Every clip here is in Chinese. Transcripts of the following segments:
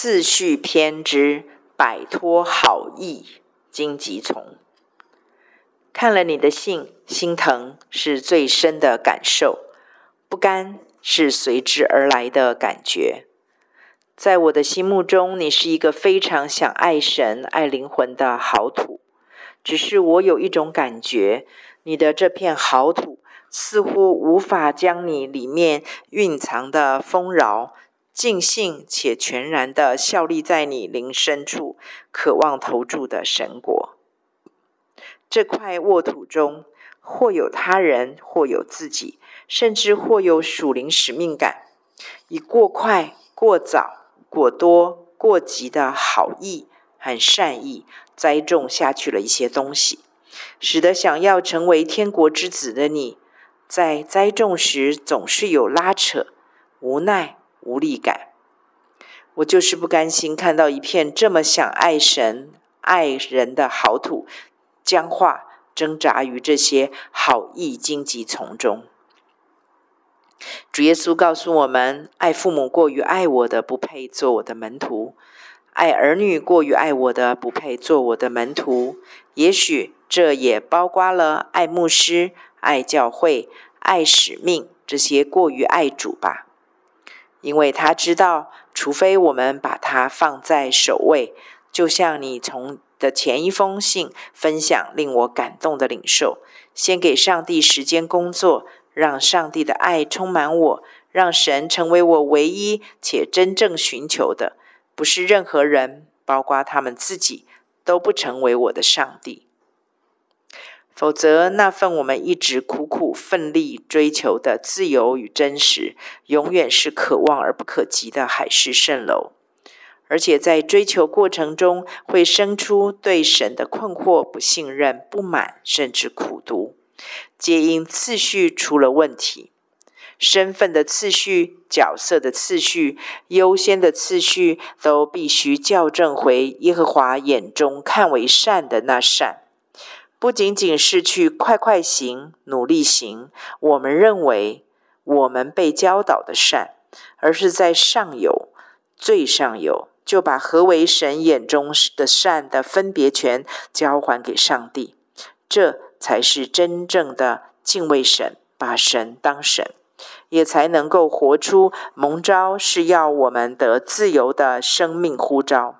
次序偏支，摆脱好意荆棘丛。看了你的信，心疼是最深的感受，不甘是随之而来的感觉。在我的心目中，你是一个非常想爱神、爱灵魂的好土。只是我有一种感觉，你的这片好土似乎无法将你里面蕴藏的丰饶。尽兴且全然的效力在你灵深处，渴望投注的神国。这块沃土中，或有他人，或有自己，甚至或有属灵使命感，以过快、过早、过多、过急的好意和善意栽种下去了一些东西，使得想要成为天国之子的你，在栽种时总是有拉扯、无奈。无力感，我就是不甘心看到一片这么想爱神、爱人的好土僵化，挣扎于这些好意荆棘丛中。主耶稣告诉我们：爱父母过于爱我的，不配做我的门徒；爱儿女过于爱我的，不配做我的门徒。也许这也包括了爱牧师、爱教会、爱使命这些过于爱主吧。因为他知道，除非我们把它放在首位，就像你从的前一封信分享令我感动的领受，先给上帝时间工作，让上帝的爱充满我，让神成为我唯一且真正寻求的，不是任何人，包括他们自己，都不成为我的上帝。否则，那份我们一直苦苦奋力追求的自由与真实，永远是可望而不可及的海市蜃楼。而且，在追求过程中，会生出对神的困惑、不信任、不满，甚至苦读，皆因次序出了问题。身份的次序、角色的次序、优先的次序，都必须校正回耶和华眼中看为善的那善。不仅仅是去快快行、努力行，我们认为我们被教导的善，而是在上游、最上游，就把何为神眼中的善的分别权交还给上帝，这才是真正的敬畏神，把神当神，也才能够活出蒙召是要我们得自由的生命呼召，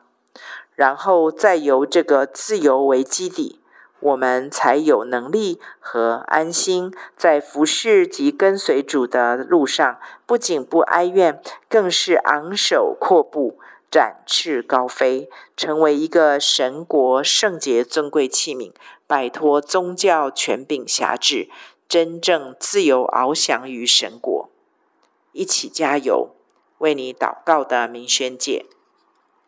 然后再由这个自由为基底。我们才有能力和安心，在服侍及跟随主的路上，不仅不哀怨，更是昂首阔步，展翅高飞，成为一个神国圣洁尊贵器皿，摆脱宗教权柄辖制，真正自由翱翔于神国。一起加油，为你祷告的明宣姐。